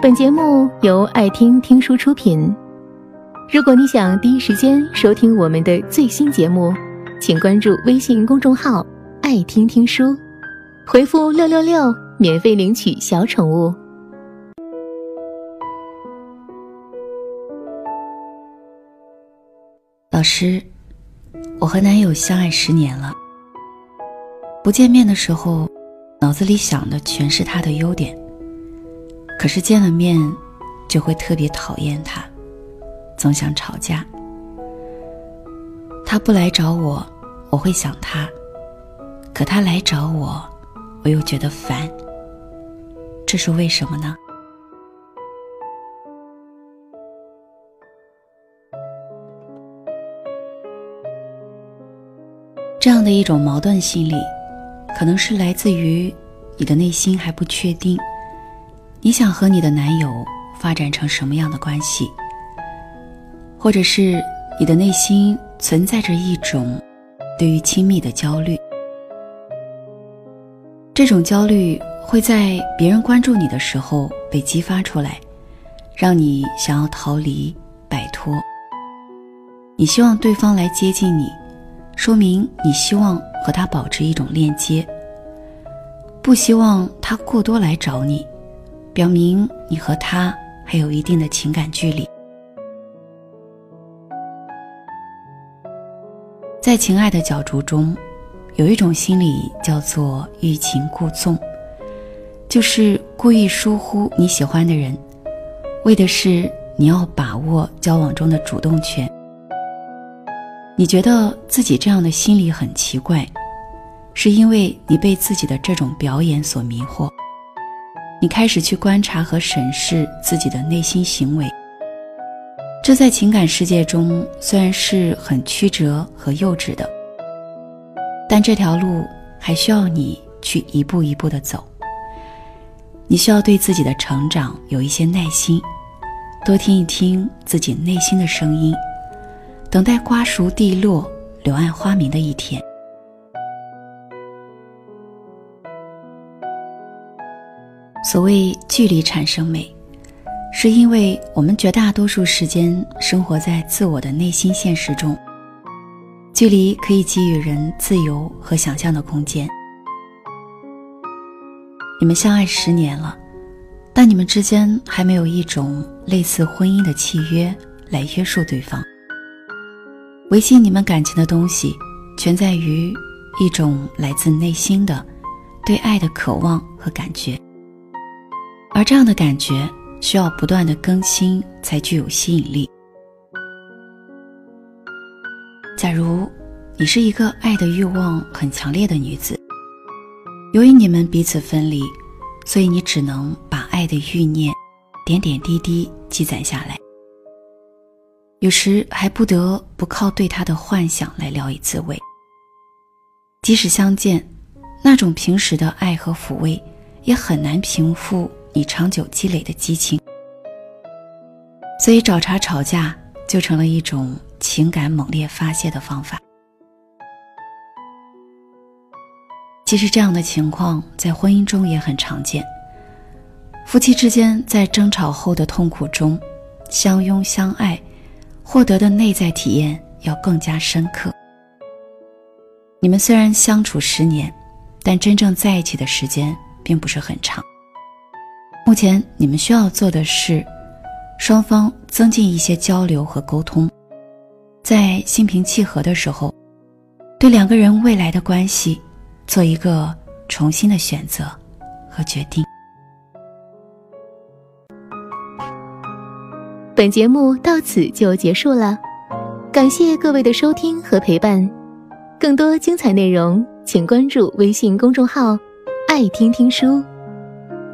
本节目由爱听听书出品。如果你想第一时间收听我们的最新节目，请关注微信公众号“爱听听书”，回复“六六六”免费领取小宠物。老师，我和男友相爱十年了。不见面的时候，脑子里想的全是他的优点。可是见了面，就会特别讨厌他，总想吵架。他不来找我，我会想他；可他来找我，我又觉得烦。这是为什么呢？这样的一种矛盾心理，可能是来自于你的内心还不确定。你想和你的男友发展成什么样的关系？或者是你的内心存在着一种对于亲密的焦虑？这种焦虑会在别人关注你的时候被激发出来，让你想要逃离、摆脱。你希望对方来接近你，说明你希望和他保持一种链接，不希望他过多来找你。表明你和他还有一定的情感距离。在情爱的角逐中，有一种心理叫做欲擒故纵，就是故意疏忽你喜欢的人，为的是你要把握交往中的主动权。你觉得自己这样的心理很奇怪，是因为你被自己的这种表演所迷惑。你开始去观察和审视自己的内心行为，这在情感世界中虽然是很曲折和幼稚的，但这条路还需要你去一步一步的走。你需要对自己的成长有一些耐心，多听一听自己内心的声音，等待瓜熟蒂落、柳暗花明的一天。所谓距离产生美，是因为我们绝大多数时间生活在自我的内心现实中。距离可以给予人自由和想象的空间。你们相爱十年了，但你们之间还没有一种类似婚姻的契约来约束对方。维系你们感情的东西，全在于一种来自内心的对爱的渴望和感觉。而这样的感觉需要不断的更新才具有吸引力。假如你是一个爱的欲望很强烈的女子，由于你们彼此分离，所以你只能把爱的欲念点点滴滴积攒下来，有时还不得不靠对他的幻想来聊以自慰。即使相见，那种平时的爱和抚慰也很难平复。你长久积累的激情，所以找茬吵架就成了一种情感猛烈发泄的方法。其实这样的情况在婚姻中也很常见。夫妻之间在争吵后的痛苦中相拥相爱，获得的内在体验要更加深刻。你们虽然相处十年，但真正在一起的时间并不是很长。目前你们需要做的是，双方增进一些交流和沟通，在心平气和的时候，对两个人未来的关系做一个重新的选择和决定。本节目到此就结束了，感谢各位的收听和陪伴，更多精彩内容请关注微信公众号“爱听听书”。